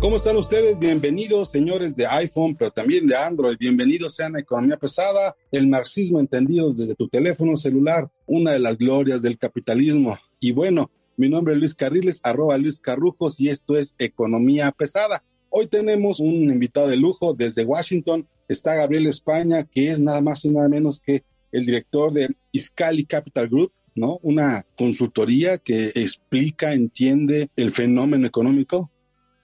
¿Cómo están ustedes? Bienvenidos, señores de iPhone, pero también de Android. Bienvenidos sean a Economía Pesada, el marxismo entendido desde tu teléfono celular, una de las glorias del capitalismo. Y bueno, mi nombre es Luis Carriles, arroba Luis Carrujos, y esto es Economía Pesada. Hoy tenemos un invitado de lujo desde Washington. Está Gabriel España, que es nada más y nada menos que el director de Iscali Capital Group, ¿no? Una consultoría que explica, entiende el fenómeno económico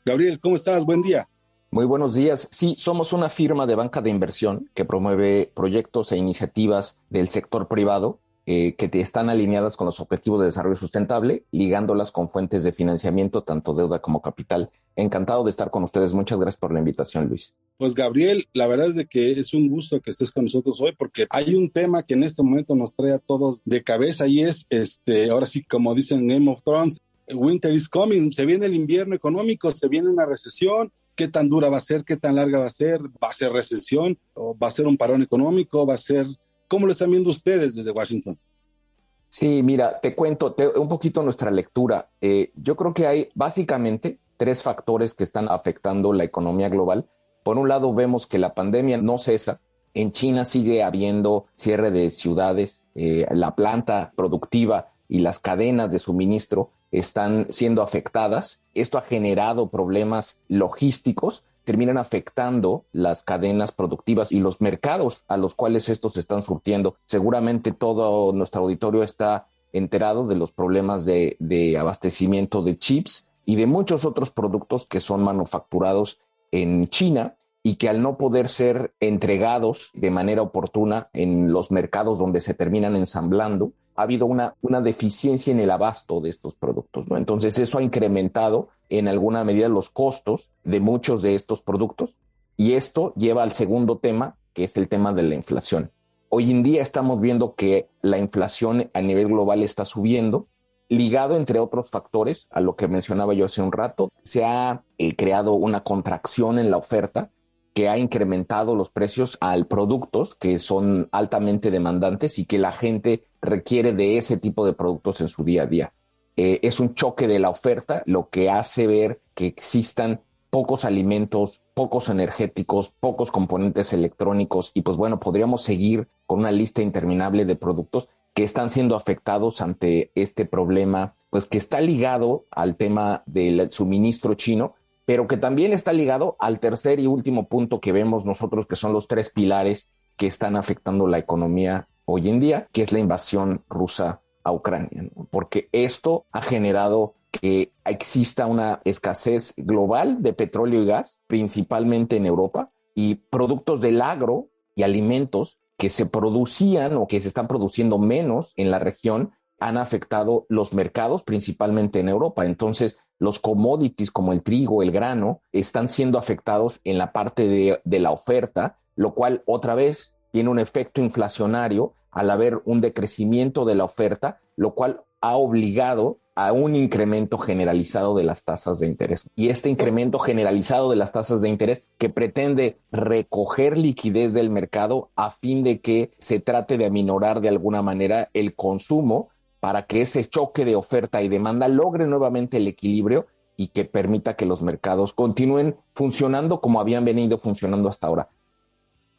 Gabriel, ¿cómo estás? Buen día. Muy buenos días. Sí, somos una firma de banca de inversión que promueve proyectos e iniciativas del sector privado eh, que están alineadas con los objetivos de desarrollo sustentable, ligándolas con fuentes de financiamiento, tanto deuda como capital. Encantado de estar con ustedes. Muchas gracias por la invitación, Luis. Pues Gabriel, la verdad es de que es un gusto que estés con nosotros hoy porque hay un tema que en este momento nos trae a todos de cabeza y es, este, ahora sí, como dicen Game of Thrones, winter is coming, se viene el invierno económico, se viene una recesión, qué tan dura va a ser, qué tan larga va a ser, va a ser recesión, o va a ser un parón económico, va a ser, ¿cómo lo están viendo ustedes desde Washington? Sí, mira, te cuento un poquito nuestra lectura. Eh, yo creo que hay básicamente tres factores que están afectando la economía global. Por un lado, vemos que la pandemia no cesa. En China sigue habiendo cierre de ciudades, eh, la planta productiva y las cadenas de suministro están siendo afectadas. Esto ha generado problemas logísticos, terminan afectando las cadenas productivas y los mercados a los cuales estos están surtiendo. Seguramente todo nuestro auditorio está enterado de los problemas de, abastecimiento de chips y de muchos otros productos que son manufacturados en China y que al no poder ser entregados de manera oportuna en los mercados donde se terminan ensamblando, ha habido una, una deficiencia en el abasto de estos productos, ¿no? Entonces eso ha incrementado en alguna medida los costos de muchos de estos productos y esto lleva al segundo tema, que es el tema de la inflación. Hoy en día estamos viendo que la inflación a nivel global está subiendo, ligado entre otros factores a lo que mencionaba yo hace un rato, se ha eh, creado una contracción en la oferta que ha incrementado los precios a productos que son altamente demandantes y que la gente requiere de ese tipo de productos en su día a día. Eh, es un choque de la oferta, lo que hace ver que existan pocos alimentos, pocos energéticos, pocos componentes electrónicos y pues bueno, podríamos seguir con una lista interminable de productos que están siendo afectados ante este problema, pues que está ligado al tema del suministro chino, pero que también está ligado al tercer y último punto que vemos nosotros, que son los tres pilares que están afectando la economía hoy en día, que es la invasión rusa a Ucrania, porque esto ha generado que exista una escasez global de petróleo y gas, principalmente en Europa, y productos del agro y alimentos que se producían o que se están produciendo menos en la región han afectado los mercados, principalmente en Europa. Entonces, los commodities como el trigo, el grano, están siendo afectados en la parte de, la oferta, lo cual otra vez tiene un efecto inflacionario al haber un decrecimiento de la oferta, lo cual ha obligado a un incremento generalizado de las tasas de interés. Y este incremento generalizado de las tasas de interés que pretende recoger liquidez del mercado a fin de que se trate de aminorar de alguna manera el consumo para que ese choque de oferta y demanda logre nuevamente el equilibrio y que permita que los mercados continúen funcionando como habían venido funcionando hasta ahora.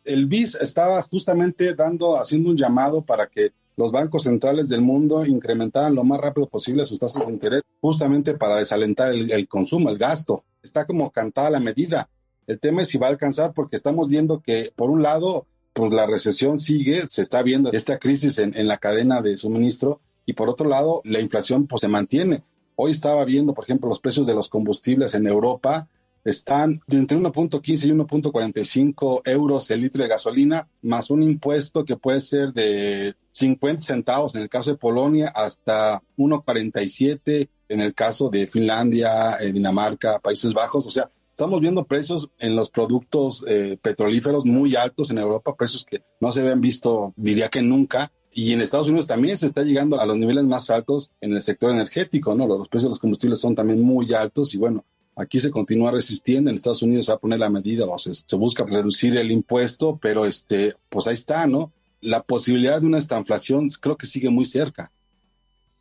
El BIS estaba justamente dando, haciendo un llamado para que los bancos centrales del mundo incrementaran lo más rápido posible sus tasas de interés, justamente para desalentar el, consumo, el gasto. Está como cantada la medida. El tema es si va a alcanzar porque estamos viendo que, por un lado, pues la recesión sigue, se está viendo esta crisis en la cadena de suministro y por otro lado, la inflación pues se mantiene. Hoy estaba viendo, por ejemplo, los precios de los combustibles en Europa están entre 1.15 y 1.45 euros el litro de gasolina, más un impuesto que puede ser de 50 centavos en el caso de Polonia hasta 1.47 en el caso de Finlandia, eh, Dinamarca, Países Bajos. O sea, estamos viendo precios en los productos eh, petrolíferos muy altos en Europa, precios que no se habían visto, diría que nunca. Y en Estados Unidos también se está llegando a los niveles más altos en el sector energético, ¿no? Los precios de los combustibles son también muy altos y bueno, aquí se continúa resistiendo. En Estados Unidos se va a poner la medida o se, se busca reducir el impuesto, pero este, pues ahí está, ¿no? La posibilidad de una estanflación creo que sigue muy cerca.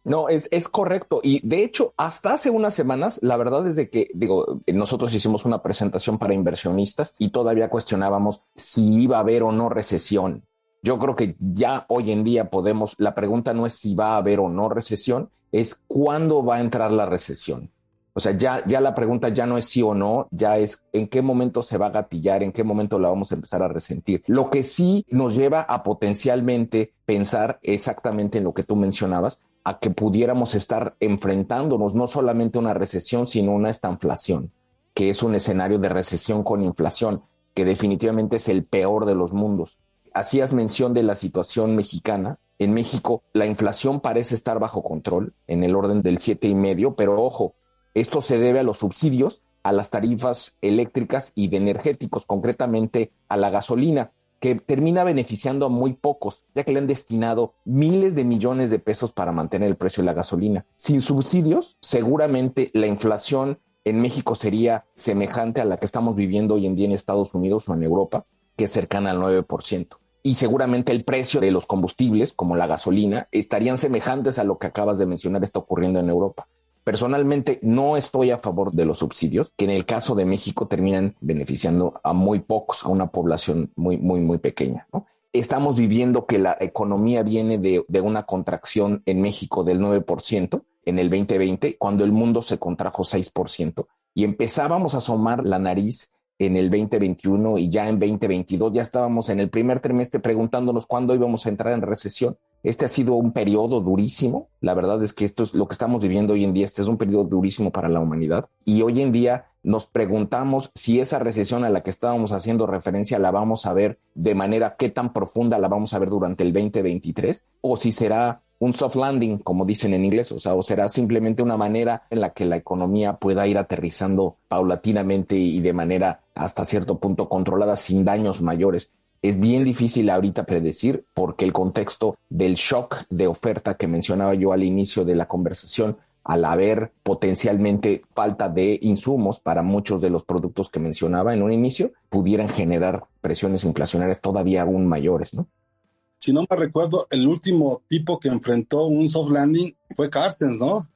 No, es, es correcto. Y de hecho, hasta hace unas semanas, la verdad es de que, digo, nosotros hicimos una presentación para inversionistas y todavía cuestionábamos si iba a haber o no recesión. Yo creo que ya hoy en día podemos, la pregunta no es si va a haber o no recesión, es cuándo va a entrar la recesión. O sea, ya, ya la pregunta ya no es sí o no, ya es en qué momento se va a gatillar, en qué momento la vamos a empezar a resentir. Lo que sí nos lleva a potencialmente pensar exactamente en lo que tú mencionabas, a que pudiéramos estar enfrentándonos no solamente a una recesión, sino a una estanflación, que es un escenario de recesión con inflación, que definitivamente es el peor de los mundos. Hacías mención de la situación mexicana. En México la inflación parece estar bajo control, en el orden del siete y medio, pero ojo, esto se debe a los subsidios, a las tarifas eléctricas y de energéticos, concretamente a la gasolina que termina beneficiando a muy pocos, ya que le han destinado miles de millones de pesos para mantener el precio de la gasolina. Sin subsidios, seguramente la inflación en México sería semejante a la que estamos viviendo hoy en día en Estados Unidos o en Europa, que es cercana al 9%. Y seguramente el precio de los combustibles, como la gasolina, estarían semejantes a lo que acabas de mencionar está ocurriendo en Europa. Personalmente no estoy a favor de los subsidios, que en el caso de México terminan beneficiando a muy pocos, a una población muy, muy, muy pequeña. Estamos viviendo que la economía viene de, de una contracción en México del 9% en el 2020, cuando el mundo se contrajo 6%, y empezábamos a asomar la nariz en el 2021 y ya en 2022 ya estábamos en el primer trimestre preguntándonos cuándo íbamos a entrar en recesión. Este ha sido un periodo durísimo. La verdad es que esto es lo que estamos viviendo hoy en día. Este es un periodo durísimo para la humanidad. Y hoy en día nos preguntamos si esa recesión a la que estábamos haciendo referencia la vamos a ver de manera qué tan profunda la vamos a ver durante el 2023 o si será un soft landing, como dicen en inglés, o sea, o será simplemente una manera en la que la economía pueda ir aterrizando paulatinamente y de manera hasta cierto punto controlada sin daños mayores es bien difícil ahorita predecir porque el contexto del shock de oferta que mencionaba yo al inicio de la conversación, al haber potencialmente falta de insumos para muchos de los productos que mencionaba en un inicio, pudieran generar presiones inflacionarias todavía aún mayores, ¿no? Si no me recuerdo, el último tipo que enfrentó un soft landing fue Carstens, ¿no?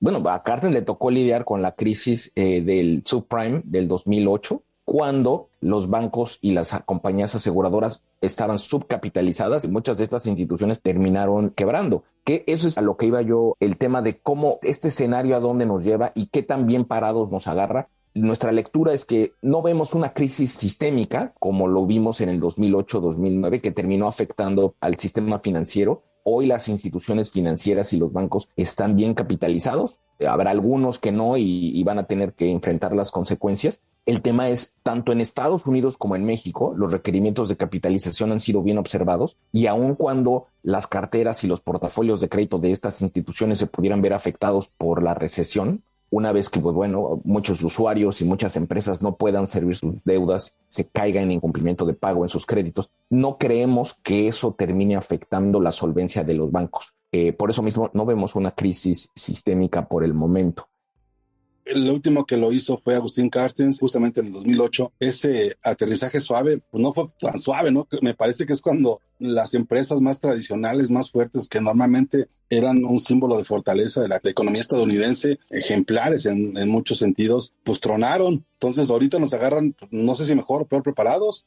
Bueno, a Carstens le tocó lidiar con la crisis eh, del subprime del 2008 cuando los bancos y las compañías aseguradoras estaban subcapitalizadas y muchas de estas instituciones terminaron quebrando. Que eso es a lo que iba yo, el tema de cómo este escenario a dónde nos lleva y qué tan bien parados nos agarra. Nuestra lectura es que no vemos una crisis sistémica como lo vimos en el 2008-2009 que terminó afectando al sistema financiero. Hoy las instituciones financieras y los bancos están bien capitalizados. Habrá algunos que no y, y van a tener que enfrentar las consecuencias, el tema es, tanto en Estados Unidos como en México, los requerimientos de capitalización han sido bien observados y aun cuando las carteras y los portafolios de crédito de estas instituciones se pudieran ver afectados por la recesión, una vez que, pues bueno, muchos usuarios y muchas empresas no puedan servir sus deudas, se caigan en incumplimiento de pago en sus créditos, no creemos que eso termine afectando la solvencia de los bancos. Eh, por eso mismo no vemos una crisis sistémica por el momento. El último que lo hizo fue Agustín Carstens, justamente en el 2008. Ese aterrizaje suave, pues no fue tan suave, ¿no? Me parece que es cuando las empresas más tradicionales, más fuertes, que normalmente eran un símbolo de fortaleza de la, economía estadounidense, ejemplares en, en, muchos sentidos, pues tronaron. Entonces ahorita nos agarran, pues, no sé si mejor o peor preparados,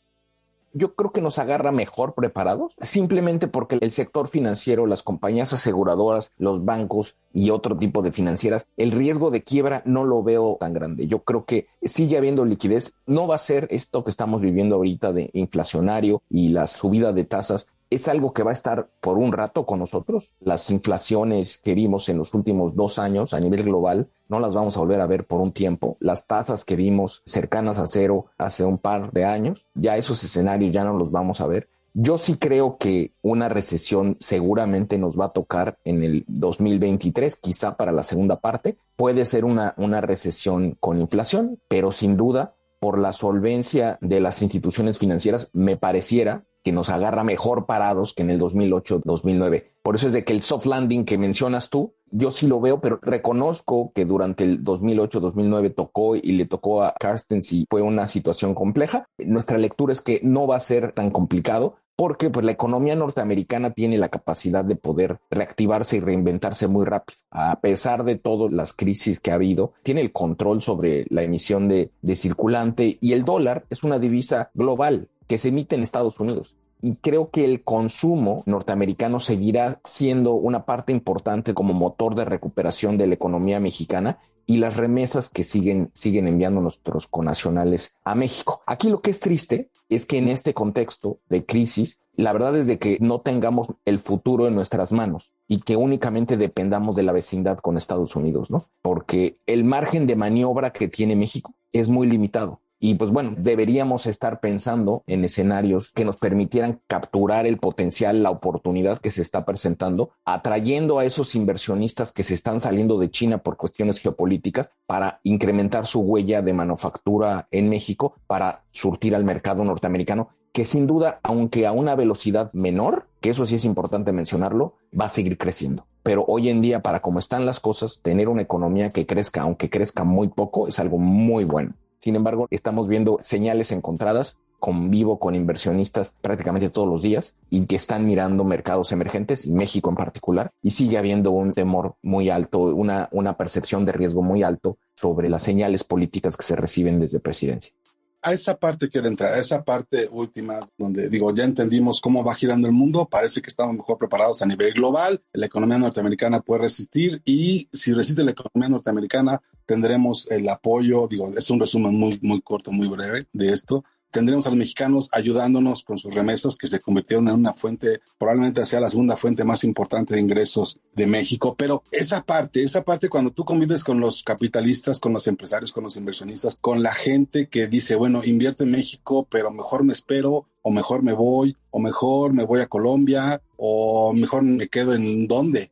yo creo que nos agarra mejor preparados, simplemente porque el sector financiero, las compañías aseguradoras, los bancos y otro tipo de financieras, el riesgo de quiebra no lo veo tan grande. Yo creo que sigue habiendo liquidez. No va a ser esto que estamos viviendo ahorita de inflacionario y la subida de tasas es algo que va a estar por un rato con nosotros. Las inflaciones que vimos en los últimos dos años a nivel global no las vamos a volver a ver por un tiempo. Las tasas que vimos cercanas a cero hace un par de años, ya esos escenarios ya no los vamos a ver. Yo sí creo que una recesión seguramente nos va a tocar en el 2023, quizá para la segunda parte. Puede ser una, una recesión con inflación, pero sin duda, por la solvencia de las instituciones financieras, me pareciera que nos agarra mejor parados que en el 2008-2009. Por eso es de que el soft landing que mencionas tú, yo sí lo veo, pero reconozco que durante el 2008-2009 tocó y le tocó a Carstens y fue una situación compleja. Nuestra lectura es que no va a ser tan complicado porque pues la economía norteamericana tiene la capacidad de poder reactivarse y reinventarse muy rápido. A pesar de todas las crisis que ha habido, tiene el control sobre la emisión de, de circulante y el dólar es una divisa global que se emite en Estados Unidos y creo que el consumo norteamericano seguirá siendo una parte importante como motor de recuperación de la economía mexicana y las remesas que siguen, siguen enviando nuestros conacionales a México. Aquí lo que es triste es que en este contexto de crisis, la verdad es de que no tengamos el futuro en nuestras manos y que únicamente dependamos de la vecindad con Estados Unidos, ¿no? Porque el margen de maniobra que tiene México es muy limitado. Y pues bueno, deberíamos estar pensando en escenarios que nos permitieran capturar el potencial, la oportunidad que se está presentando, atrayendo a esos inversionistas que se están saliendo de China por cuestiones geopolíticas para incrementar su huella de manufactura en México, para surtir al mercado norteamericano, que sin duda, aunque a una velocidad menor, que eso sí es importante mencionarlo, va a seguir creciendo. Pero hoy en día, para cómo están las cosas, tener una economía que crezca, aunque crezca muy poco, es algo muy bueno. Sin embargo, estamos viendo señales encontradas. Convivo con inversionistas prácticamente todos los días y que están mirando mercados emergentes, y México en particular, y sigue habiendo un temor muy alto, una, una percepción de riesgo muy alto sobre las señales políticas que se reciben desde presidencia a esa parte quiero entrar, a esa parte última donde digo, ya entendimos cómo va girando el mundo, parece que estamos mejor preparados a nivel global, la economía norteamericana puede resistir y si resiste la economía norteamericana tendremos el apoyo, digo, es un resumen muy, muy corto, muy breve de esto, tendremos a los mexicanos ayudándonos con sus remesas que se convirtieron en una fuente, probablemente sea la segunda fuente más importante de ingresos de México. Pero esa parte, esa parte cuando tú convives con los capitalistas, con los empresarios, con los inversionistas, con la gente que dice, bueno, invierto en México, pero mejor me espero o mejor me voy, o mejor me voy a Colombia, o mejor me quedo en dónde.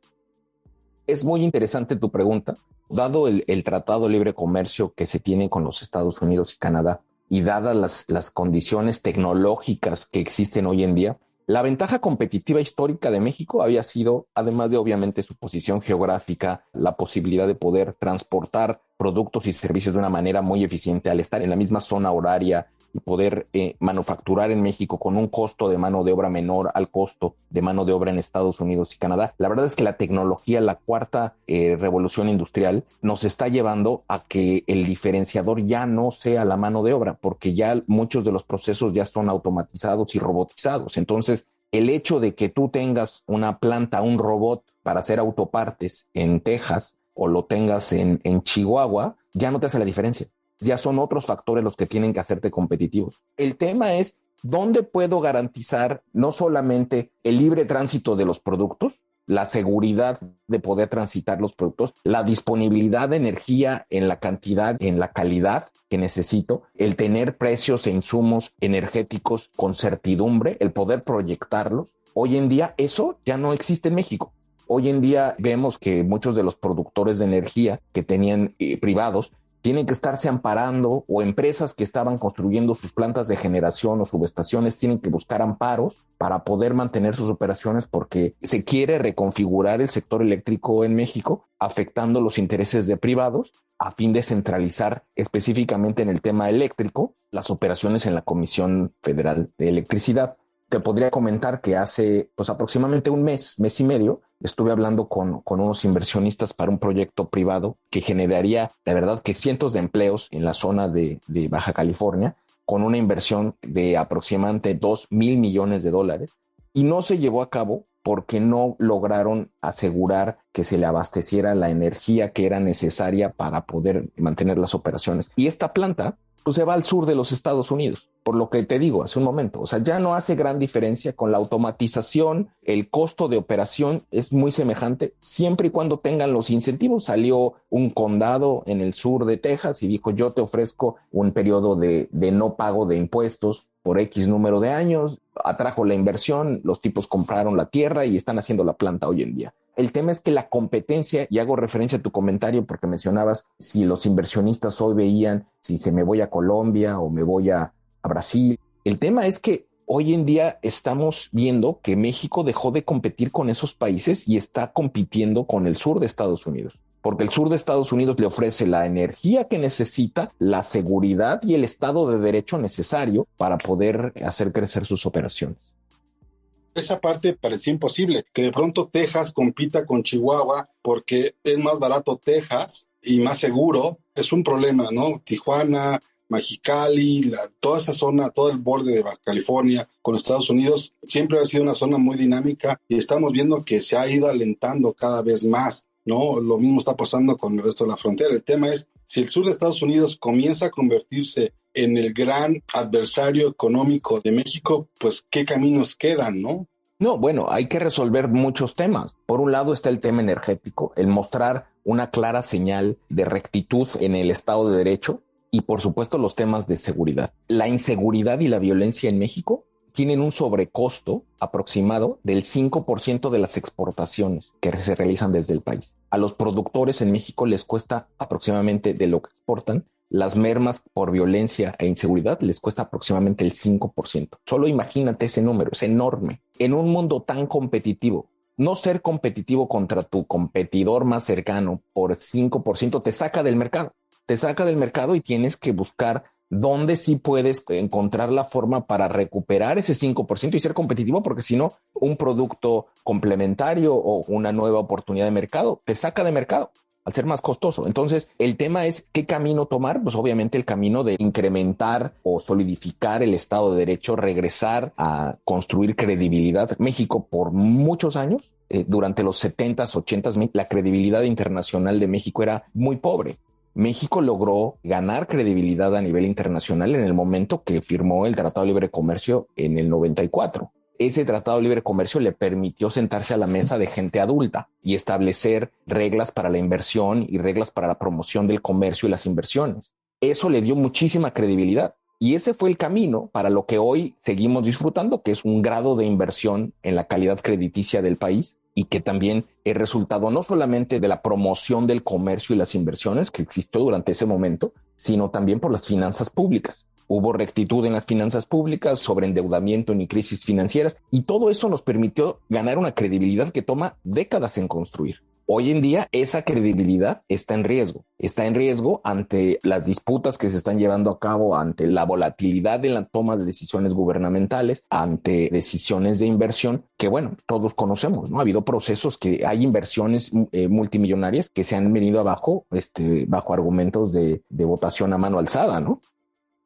Es muy interesante tu pregunta. Dado el, el Tratado de Libre Comercio que se tiene con los Estados Unidos y Canadá, y dadas las, las condiciones tecnológicas que existen hoy en día, la ventaja competitiva histórica de México había sido, además de obviamente su posición geográfica, la posibilidad de poder transportar productos y servicios de una manera muy eficiente al estar en la misma zona horaria y poder eh, manufacturar en México con un costo de mano de obra menor al costo de mano de obra en Estados Unidos y Canadá. La verdad es que la tecnología, la cuarta eh, revolución industrial, nos está llevando a que el diferenciador ya no sea la mano de obra, porque ya muchos de los procesos ya son automatizados y robotizados. Entonces, el hecho de que tú tengas una planta, un robot para hacer autopartes en Texas o lo tengas en, en Chihuahua, ya no te hace la diferencia ya son otros factores los que tienen que hacerte competitivos. El tema es dónde puedo garantizar no solamente el libre tránsito de los productos, la seguridad de poder transitar los productos, la disponibilidad de energía en la cantidad, en la calidad que necesito, el tener precios e insumos energéticos con certidumbre, el poder proyectarlos. Hoy en día eso ya no existe en México. Hoy en día vemos que muchos de los productores de energía que tenían eh, privados tienen que estarse amparando o empresas que estaban construyendo sus plantas de generación o subestaciones tienen que buscar amparos para poder mantener sus operaciones porque se quiere reconfigurar el sector eléctrico en México afectando los intereses de privados a fin de centralizar específicamente en el tema eléctrico las operaciones en la Comisión Federal de Electricidad. Te podría comentar que hace pues aproximadamente un mes, mes y medio, estuve hablando con, unos inversionistas para un proyecto privado que generaría, de verdad, que cientos de empleos en la zona de, de Baja California, con una inversión de aproximadamente 2 mil millones de dólares. Y no se llevó a cabo porque no lograron asegurar que se le abasteciera la energía que era necesaria para poder mantener las operaciones. Y esta planta pues se va al sur de los Estados Unidos, por lo que te digo hace un momento. O sea, ya no hace gran diferencia con la automatización, el costo de operación es muy semejante, siempre y cuando tengan los incentivos. Salió un condado en el sur de Texas y dijo, yo te ofrezco un periodo de, de no pago de impuestos por X número de años, atrajo la inversión, los tipos compraron la tierra y están haciendo la planta hoy en día. El tema es que la competencia, y hago referencia a tu comentario porque mencionabas si los inversionistas hoy veían si se me voy a Colombia o me voy a, a Brasil. El tema es que hoy en día estamos viendo que México dejó de competir con esos países y está compitiendo con el sur de Estados Unidos porque el sur de Estados Unidos le ofrece la energía que necesita, la seguridad y el estado de derecho necesario para poder hacer crecer sus operaciones esa parte parecía imposible, que de pronto Texas compita con Chihuahua porque es más barato Texas y más seguro, es un problema, ¿no? Tijuana, Mexicali, toda esa zona, todo el borde de Baja California con Estados Unidos, siempre ha sido una zona muy dinámica y estamos viendo que se ha ido alentando cada vez más. ¿no? Lo mismo está pasando con el resto de la frontera. El tema es, si el sur de Estados Unidos comienza a convertirse en el gran adversario económico de México, pues qué caminos quedan, ¿no? No, bueno, hay que resolver muchos temas. Por un lado está el tema energético, el mostrar una clara señal de rectitud en el Estado de Derecho y por supuesto los temas de seguridad. La inseguridad y la violencia en México tienen un sobrecosto aproximado del 5% de las exportaciones que se realizan desde el país. A los productores en México les cuesta aproximadamente de lo que exportan, las mermas por violencia e inseguridad les cuesta aproximadamente el 5%. Solo imagínate ese número, es enorme. En un mundo tan competitivo, no ser competitivo contra tu competidor más cercano por 5% te saca del mercado. Te saca del mercado y tienes que buscar dónde sí puedes encontrar la forma para recuperar ese 5% y ser competitivo, porque si no, un producto complementario o una nueva oportunidad de mercado te saca de mercado al ser más costoso. Entonces, el tema es qué camino tomar. Pues obviamente el camino de incrementar o solidificar el Estado de Derecho, regresar a construir credibilidad. México por muchos años, eh, durante los 70s, 80s, la credibilidad internacional de México era muy pobre. México logró ganar credibilidad a nivel internacional en el momento que firmó el Tratado de Libre Comercio en el 94. Ese Tratado de Libre Comercio le permitió sentarse a la mesa de gente adulta y establecer reglas para la inversión y reglas para la promoción del comercio y las inversiones. Eso le dio muchísima credibilidad. Y ese fue el camino para lo que hoy seguimos disfrutando, que es un grado de inversión en la calidad crediticia del país y que también es resultado no solamente de la promoción del comercio y las inversiones que existió durante ese momento, sino también por las finanzas públicas. Hubo rectitud en las finanzas públicas, sobre endeudamiento ni crisis financieras, y todo eso nos permitió ganar una credibilidad que toma décadas en construir. Hoy en día esa credibilidad está en riesgo. Está en riesgo ante las disputas que se están llevando a cabo, ante la volatilidad en la toma de decisiones gubernamentales, ante decisiones de inversión que, bueno, todos conocemos, ¿no? Ha habido procesos que hay inversiones eh, multimillonarias que se han venido abajo, este, bajo argumentos de, de votación a mano alzada, ¿no?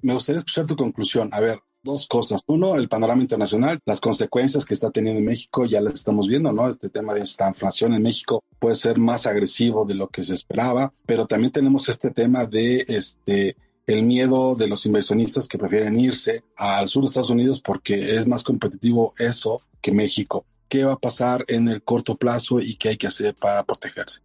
Me gustaría escuchar tu conclusión. A ver, dos cosas. Uno, el panorama internacional, las consecuencias que está teniendo en México, ya las estamos viendo, ¿no? Este tema de esta inflación en México puede ser más agresivo de lo que se esperaba, pero también tenemos este tema de este el miedo de los inversionistas que prefieren irse al sur de Estados Unidos porque es más competitivo eso que México. ¿Qué va a pasar en el corto plazo y qué hay que hacer para protegerse?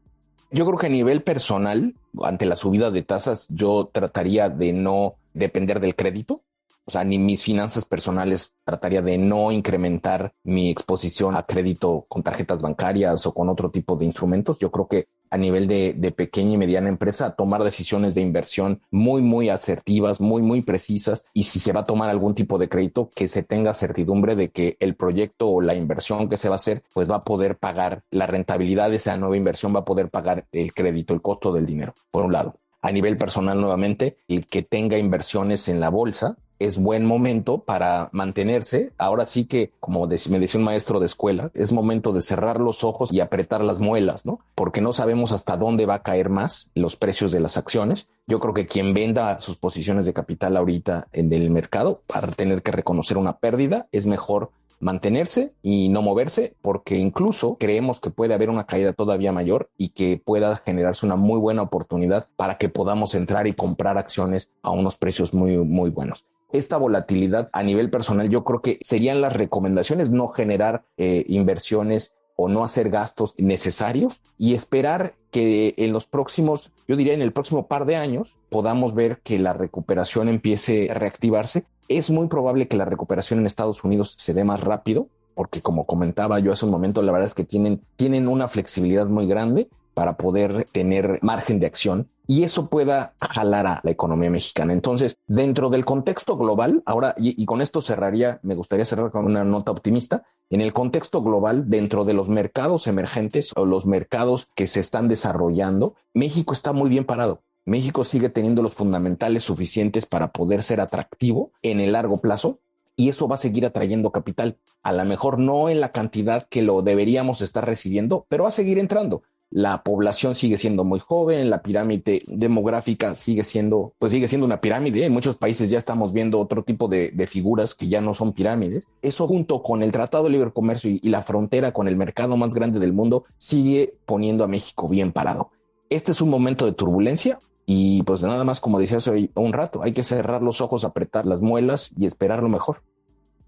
Yo creo que a nivel personal, ante la subida de tasas, yo trataría de no depender del crédito o sea, ni mis finanzas personales trataría de no incrementar mi exposición a crédito con tarjetas bancarias o con otro tipo de instrumentos. Yo creo que a nivel de, pequeña y mediana empresa, tomar decisiones de inversión muy, muy asertivas, muy, muy precisas. Y si se va a tomar algún tipo de crédito, que se tenga certidumbre de que el proyecto o la inversión que se va a hacer, pues va a poder pagar la rentabilidad de esa nueva inversión, va a poder pagar el crédito, el costo del dinero, por un lado. A nivel personal, nuevamente, el que tenga inversiones en la bolsa, es buen momento para mantenerse. Ahora sí que, como me decía un maestro de escuela, es momento de cerrar los ojos y apretar las muelas, ¿no? Porque no sabemos hasta dónde va a caer más los precios de las acciones. Yo creo que quien venda sus posiciones de capital ahorita en el mercado para tener que reconocer una pérdida es mejor mantenerse y no moverse, porque incluso creemos que puede haber una caída todavía mayor y que pueda generarse una muy buena oportunidad para que podamos entrar y comprar acciones a unos precios muy, muy buenos esta volatilidad a nivel personal, yo creo que serían las recomendaciones no generar eh, inversiones o no hacer gastos necesarios y esperar que en los próximos, yo diría en el próximo par de años, podamos ver que la recuperación empiece a reactivarse. Es muy probable que la recuperación en Estados Unidos se dé más rápido, porque como comentaba yo hace un momento, la verdad es que tienen, tienen una flexibilidad muy grande para poder tener margen de acción y eso pueda jalar a la economía mexicana. Entonces, dentro del contexto global, ahora, y, con esto cerraría, me gustaría cerrar con una nota optimista, en el contexto global, dentro de los mercados emergentes o los mercados que se están desarrollando, México está muy bien parado. México sigue teniendo los fundamentales suficientes para poder ser atractivo en el largo plazo y eso va a seguir atrayendo capital. A lo mejor no en la cantidad que lo deberíamos estar recibiendo, pero va a seguir entrando la población sigue siendo muy joven, la pirámide demográfica sigue siendo, pues sigue siendo una pirámide. En muchos países ya estamos viendo otro tipo de, figuras que ya no son pirámides. Eso junto con el Tratado de Libre Comercio y, la frontera con el mercado más grande del mundo sigue poniendo a México bien parado. Este es un momento de turbulencia y pues nada más como decía hace un rato, hay que cerrar los ojos, apretar las muelas y esperar lo mejor.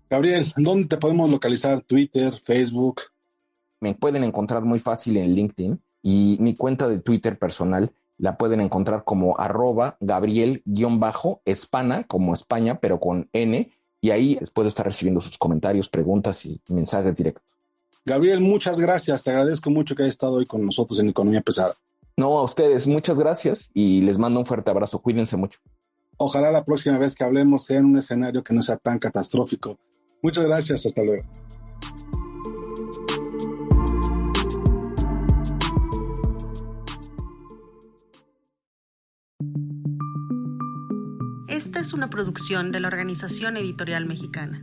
Gabriel, ¿dónde te podemos localizar? Twitter, Facebook. Me pueden encontrar muy fácil en LinkedIn y mi cuenta de Twitter personal la pueden encontrar como arroba Gabriel-Espana, como España, pero con N, y ahí puedo estar recibiendo sus comentarios, preguntas y mensajes directos. Gabriel, muchas gracias. Te agradezco mucho que hayas estado hoy con nosotros en Economía Pesada. No, a ustedes, muchas gracias y les mando un fuerte abrazo. Cuídense mucho. Ojalá la próxima vez que hablemos sea en un escenario que no sea tan catastrófico. Muchas gracias. Hasta luego. Esta es una producción de la Organización Editorial Mexicana.